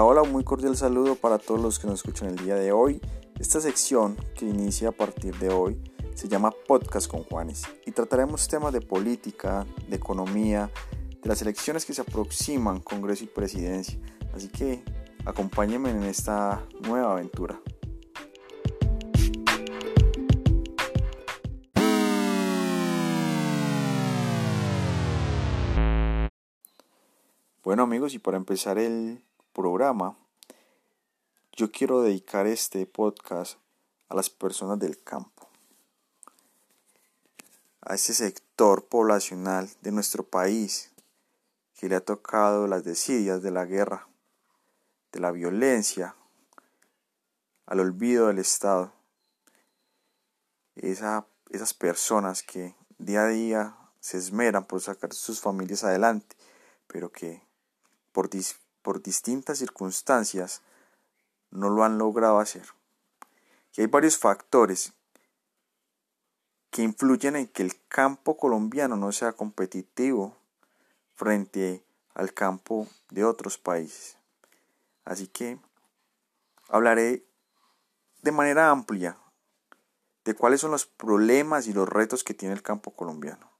Hola, hola, muy cordial saludo para todos los que nos escuchan el día de hoy. Esta sección que inicia a partir de hoy se llama Podcast con Juanes y trataremos temas de política, de economía, de las elecciones que se aproximan, Congreso y Presidencia. Así que acompáñenme en esta nueva aventura. Bueno amigos, y para empezar el programa, yo quiero dedicar este podcast a las personas del campo, a ese sector poblacional de nuestro país que le ha tocado las desidias de la guerra, de la violencia, al olvido del Estado. esas personas que día a día se esmeran por sacar sus familias adelante, pero que por, por distintas circunstancias no lo han logrado hacer. Y hay varios factores que influyen en que el campo colombiano no sea competitivo frente al campo de otros países. Así que hablaré de manera amplia de cuáles son los problemas y los retos que tiene el campo colombiano.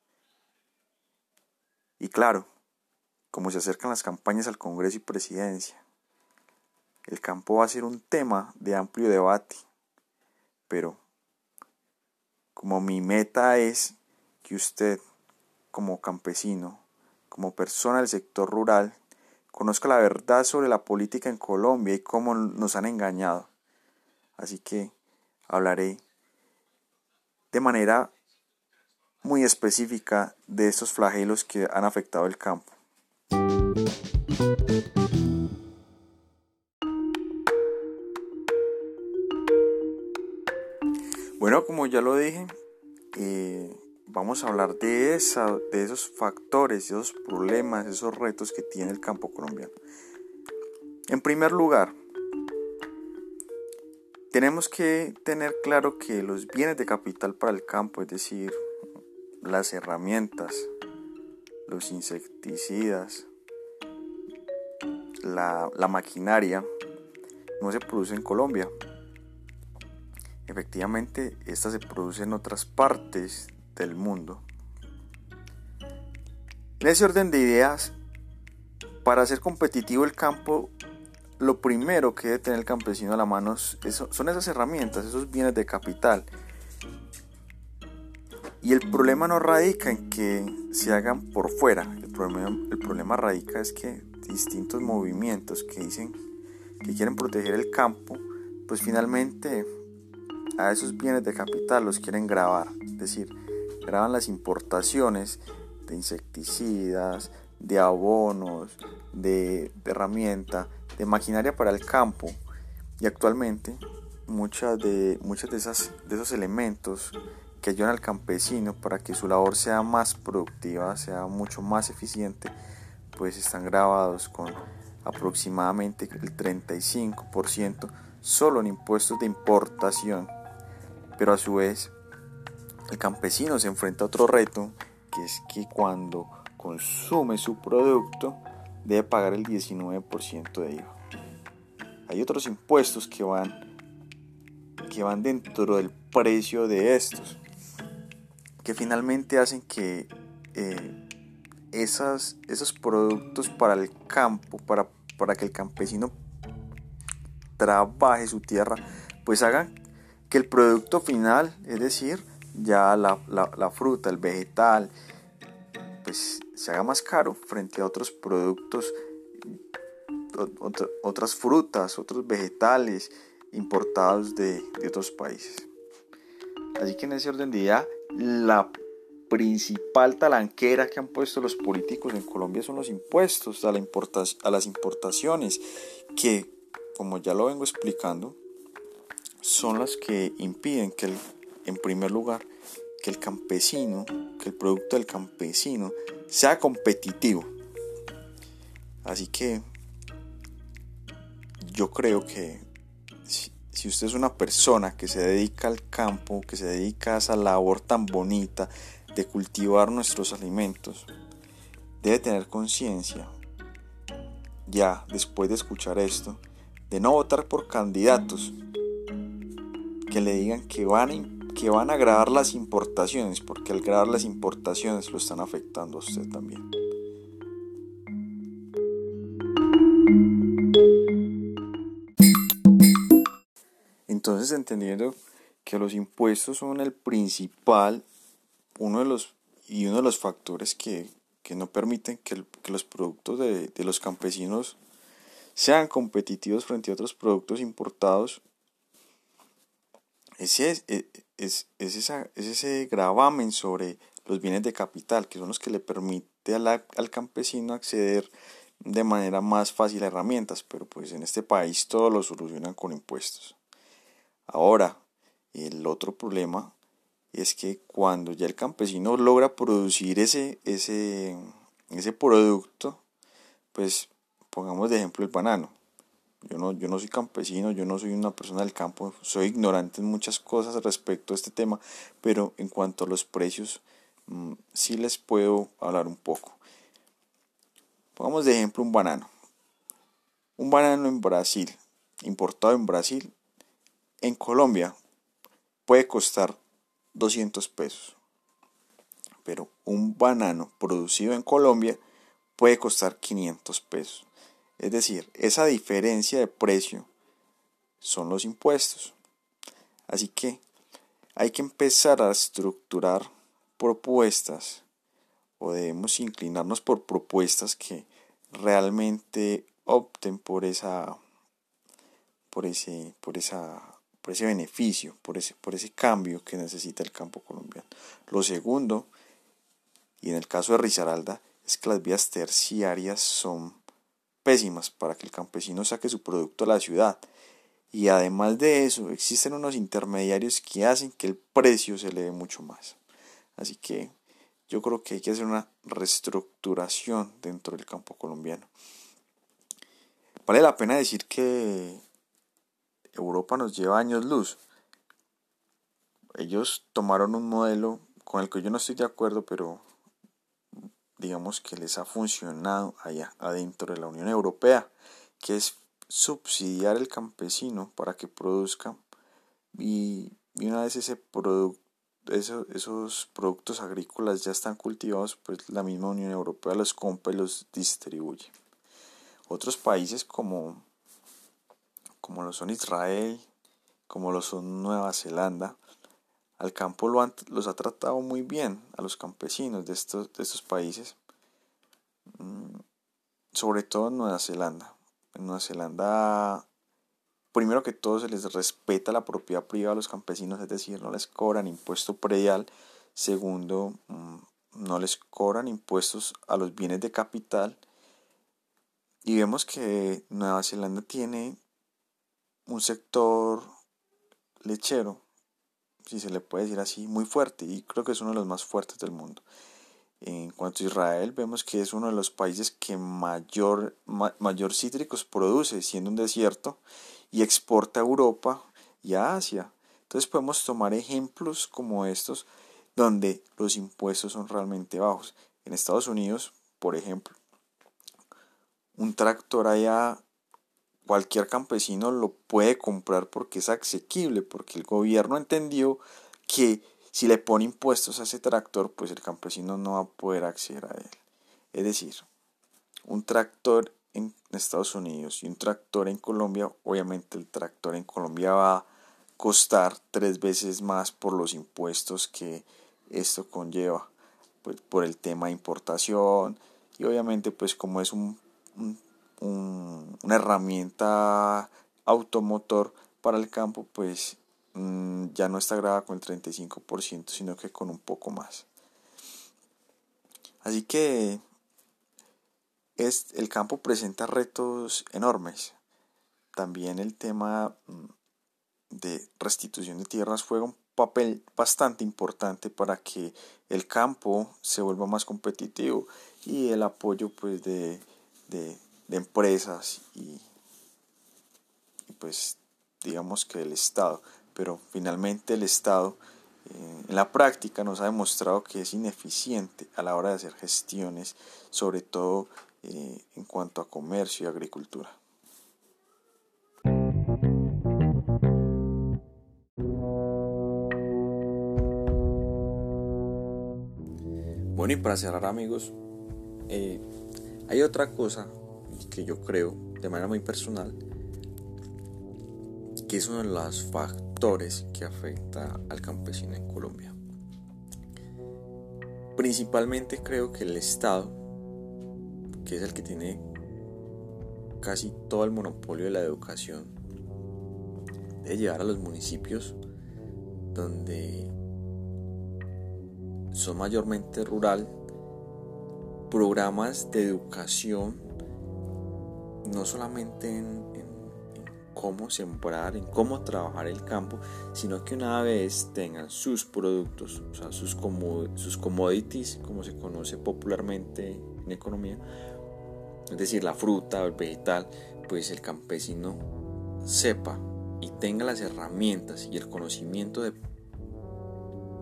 Y claro, como se acercan las campañas al Congreso y Presidencia. El campo va a ser un tema de amplio debate, pero como mi meta es que usted, como campesino, como persona del sector rural, conozca la verdad sobre la política en Colombia y cómo nos han engañado. Así que hablaré de manera muy específica de estos flagelos que han afectado el campo. Bueno, como ya lo dije, eh, vamos a hablar de, de esos factores, esos problemas, esos retos que tiene el campo colombiano. En primer lugar, tenemos que tener claro que los bienes de capital para el campo, es decir, las herramientas, los insecticidas, la, maquinaria no se produce en Colombia. Efectivamente, esta se produce en otras partes del mundo. En ese orden de ideas, para ser competitivo el campo, lo primero que debe tener el campesino a la mano son esas herramientas, esos bienes de capital. Y el problema no radica en que se hagan por fuera, el problema, el problema radica es que distintos movimientos que dicen que quieren proteger el campo, pues finalmente a esos bienes de capital los quieren grabar, es decir, graban las importaciones de insecticidas, de abonos, de, herramienta, de maquinaria para el campo y actualmente muchas de, muchas de, esas, de esos elementos que ayudan al campesino para que su labor sea más productiva, sea mucho más eficiente, pues están grabados con aproximadamente el 35% solo en impuestos de importación. Pero a su vez, el campesino se enfrenta a otro reto, que es que cuando consume su producto debe pagar el 19% de IVA. Hay otros impuestos que van que van dentro del precio de estos, que finalmente hacen que eh, esos productos para el campo, para, para que el campesino trabaje su tierra, pues hagan que el producto final, es decir, ya la, fruta, el vegetal, pues se haga más caro frente a otros productos, otras frutas, otros vegetales importados de, otros países. Así que en ese orden de idea, la principal talanquera que han puesto los políticos en Colombia son los impuestos a las importaciones, que, como ya lo vengo explicando, son las que impiden que, en primer lugar, que el campesino, que el producto del campesino sea competitivo. Así que yo creo que si, si, usted es una persona que se dedica al campo, que se dedica a esa labor tan bonita de cultivar nuestros alimentos, debe tener conciencia ya después de escuchar esto, de no votar por candidatos que le digan que van a, que van a grabar las importaciones, porque al grabar las importaciones lo están afectando a usted también. Entonces, entendiendo que los impuestos son el principal, uno de los y uno de los factores que, no permiten que, los productos de, los campesinos sean competitivos frente a otros productos importados, ese es, es, es, es ese gravamen sobre los bienes de capital, que son los que le permite al campesino acceder de manera más fácil a herramientas, pero pues en este país todo lo solucionan con impuestos. Ahora, el otro problema es que cuando ya el campesino logra producir ese, ese, ese producto, pues pongamos de ejemplo el banano. Yo no, yo no soy campesino, yo no soy una persona del campo, soy ignorante en muchas cosas respecto a este tema, pero en cuanto a los precios, mm, sí les puedo hablar un poco. Pongamos de ejemplo un banano. Un banano en Brasil, importado en Brasil, en Colombia, puede costar 200 pesos. Pero un banano producido en Colombia puede costar 500 pesos. Es decir, esa diferencia de precio son los impuestos. Así que hay que empezar a estructurar propuestas o debemos inclinarnos por propuestas que realmente opten por esa por ese por esa por ese beneficio, por ese, por ese cambio que necesita el campo colombiano. Lo segundo, y en el caso de Risaralda, es que las vías terciarias son pésimas para que el campesino saque su producto a la ciudad. Y además de eso, existen unos intermediarios que hacen que el precio se eleve mucho más. Así que yo creo que hay que hacer una reestructuración dentro del campo colombiano. Vale la pena decir que Europa nos lleva años luz. Ellos tomaron un modelo con el que yo no estoy de acuerdo, pero digamos que les ha funcionado allá adentro de la Unión Europea, que es subsidiar el campesino para que produzca y, una vez ese esos productos agrícolas ya están cultivados, pues la misma Unión Europea los compra y los distribuye. Otros países como como lo son Israel, como lo son Nueva Zelanda, al campo lo los ha tratado muy bien a los campesinos de estos, de estos países, mm, sobre todo en Nueva Zelanda. En Nueva Zelanda, primero que todo, se les respeta la propiedad privada a los campesinos, es decir, no les cobran impuesto predial. Segundo, mm, no les cobran impuestos a los bienes de capital. Y vemos que Nueva Zelanda tiene un sector lechero, si se le puede decir así, muy fuerte y creo que es uno de los más fuertes del mundo. En cuanto a Israel, vemos que es uno de los países que mayor, mayor cítricos produce, siendo un desierto, y exporta a Europa y a Asia. Entonces podemos tomar ejemplos como estos donde los impuestos son realmente bajos. En Estados Unidos, por ejemplo, un tractor allá cualquier campesino lo puede comprar porque es asequible, porque el gobierno entendió que si le pone impuestos a ese tractor, pues el campesino no va a poder acceder a él. Es decir, un tractor en Estados Unidos y un tractor en Colombia, obviamente el tractor en Colombia va a costar tres veces más por los impuestos que esto conlleva, pues por el tema de importación y obviamente pues como es un una herramienta automotor para el campo, pues mm, ya no está grabada con el 35%, sino que con un poco más. Así que es, el campo presenta retos enormes. También el tema mm, de restitución de tierras juega un papel bastante importante para que el campo se vuelva más competitivo y el apoyo pues de de empresas y, pues digamos que el Estado. Pero finalmente el Estado eh, en la práctica nos ha demostrado que es ineficiente a la hora de hacer gestiones, sobre todo eh, en cuanto a comercio y agricultura. Bueno, y para cerrar amigos, eh, hay otra cosa que yo creo de manera muy personal, que es uno de los factores que afecta al campesino en Colombia. Principalmente creo que el Estado, que es el que tiene casi todo el monopolio de la educación, debe llevar a los municipios donde son mayormente rural programas de educación no solamente en, cómo sembrar, en cómo trabajar el campo, sino que una vez tengan sus productos, o sea, sus, commodities, como se conoce popularmente en economía, es decir, la fruta el vegetal, pues el campesino sepa y tenga las herramientas y el conocimiento de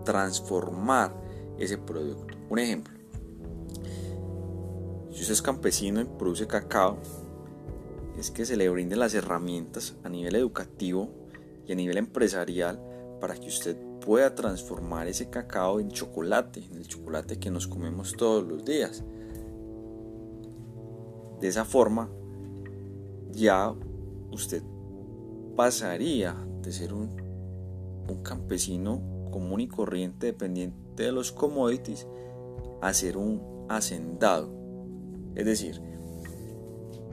transformar ese producto. Un ejemplo, si usted es campesino y produce cacao, es que se le brinden las herramientas a nivel educativo y a nivel empresarial para que usted pueda transformar ese cacao en chocolate, en el chocolate que nos comemos todos los días. De esa forma, ya usted pasaría de ser un, un campesino común y corriente dependiente de los commodities a ser un hacendado. Es decir,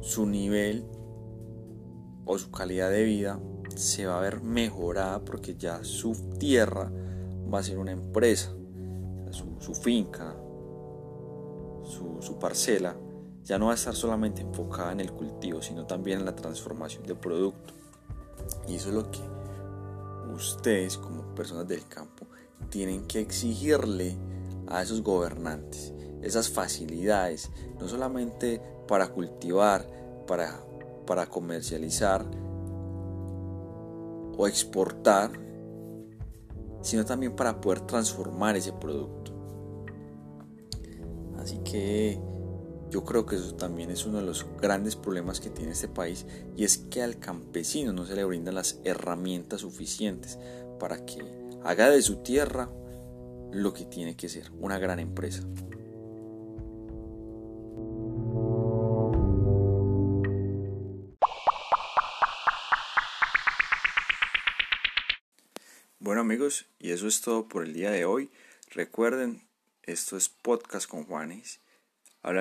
su nivel o su calidad de vida se va a ver mejorada porque ya su tierra va a ser una empresa, su, finca, su, parcela, ya no va a estar solamente enfocada en el cultivo, sino también en la transformación de producto. Y eso es lo que ustedes como personas del campo tienen que exigirle a esos gobernantes, esas facilidades, no solamente para cultivar, para, para comercializar o exportar, sino también para poder transformar ese producto. Así que yo creo que eso también es uno de los grandes problemas que tiene este país y es que al campesino no se le brindan las herramientas suficientes para que haga de su tierra lo que tiene que ser, una gran empresa. Bueno amigos, y eso es todo por el día de hoy. Recuerden, esto es podcast con Juanes.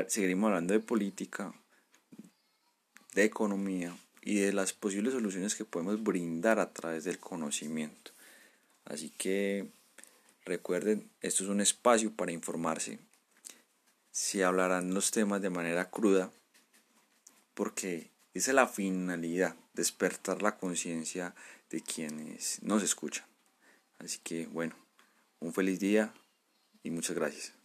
seguiremos hablando de política, de economía y de las posibles soluciones que podemos brindar a través del conocimiento. Así que recuerden, esto es un espacio para informarse. Se hablarán los temas de manera cruda porque esa es la finalidad, despertar la conciencia de quienes nos escuchan. Así que bueno, un feliz día y muchas gracias.